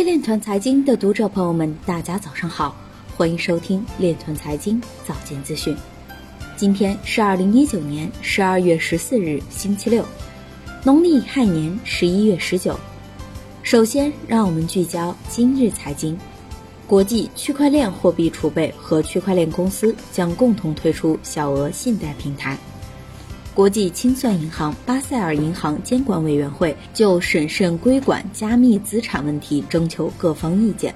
位链团财经的读者朋友们，大家早上好，欢迎收听链团财经早间资讯。今天是二零一九年十二月十四日，星期六，农历亥年十一月十九。首先，让我们聚焦今日财经。国际区块链货币储备和区块链公司将共同推出小额信贷平台。国际清算银行巴塞尔银行监管委员会就审慎规管加密资产问题征求各方意见。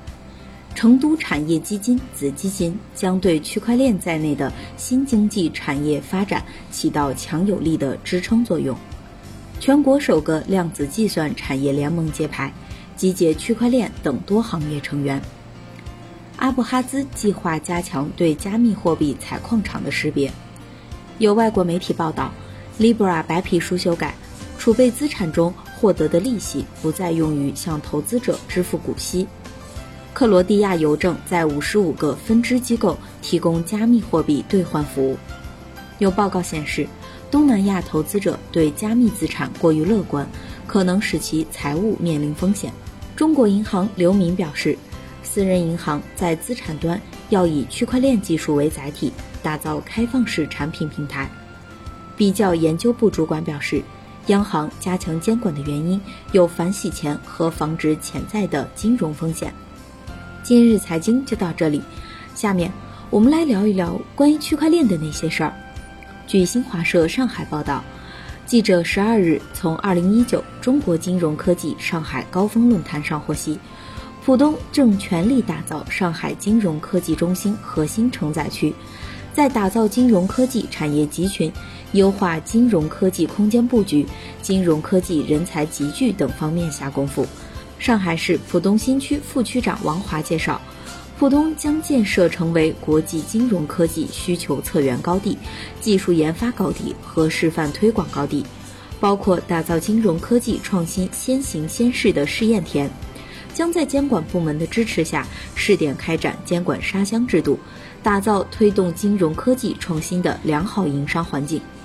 成都产业基金子基金将对区块链在内的新经济产业发展起到强有力的支撑作用。全国首个量子计算产业联盟揭牌，集结区块链等多行业成员。阿布哈兹计划加强对加密货币采矿场的识别。有外国媒体报道。Libra 白皮书修改，储备资产中获得的利息不再用于向投资者支付股息。克罗地亚邮政在五十五个分支机构提供加密货币兑换服务。有报告显示，东南亚投资者对加密资产过于乐观，可能使其财务面临风险。中国银行刘明表示，私人银行在资产端要以区块链技术为载体，打造开放式产品平台。比较研究部主管表示，央行加强监管的原因有反洗钱和防止潜在的金融风险。今日财经就到这里，下面我们来聊一聊关于区块链的那些事儿。据新华社上海报道，记者十二日从二零一九中国金融科技上海高峰论坛上获悉，浦东正全力打造上海金融科技中心核心承载区，在打造金融科技产业集群。优化金融科技空间布局、金融科技人才集聚等方面下功夫。上海市浦东新区副区长王华介绍，浦东将建设成为国际金融科技需求策源高地、技术研发高地和示范推广高地，包括打造金融科技创新先行先试的试验田，将在监管部门的支持下试点开展监管沙箱制度，打造推动金融科技创新的良好营商环境。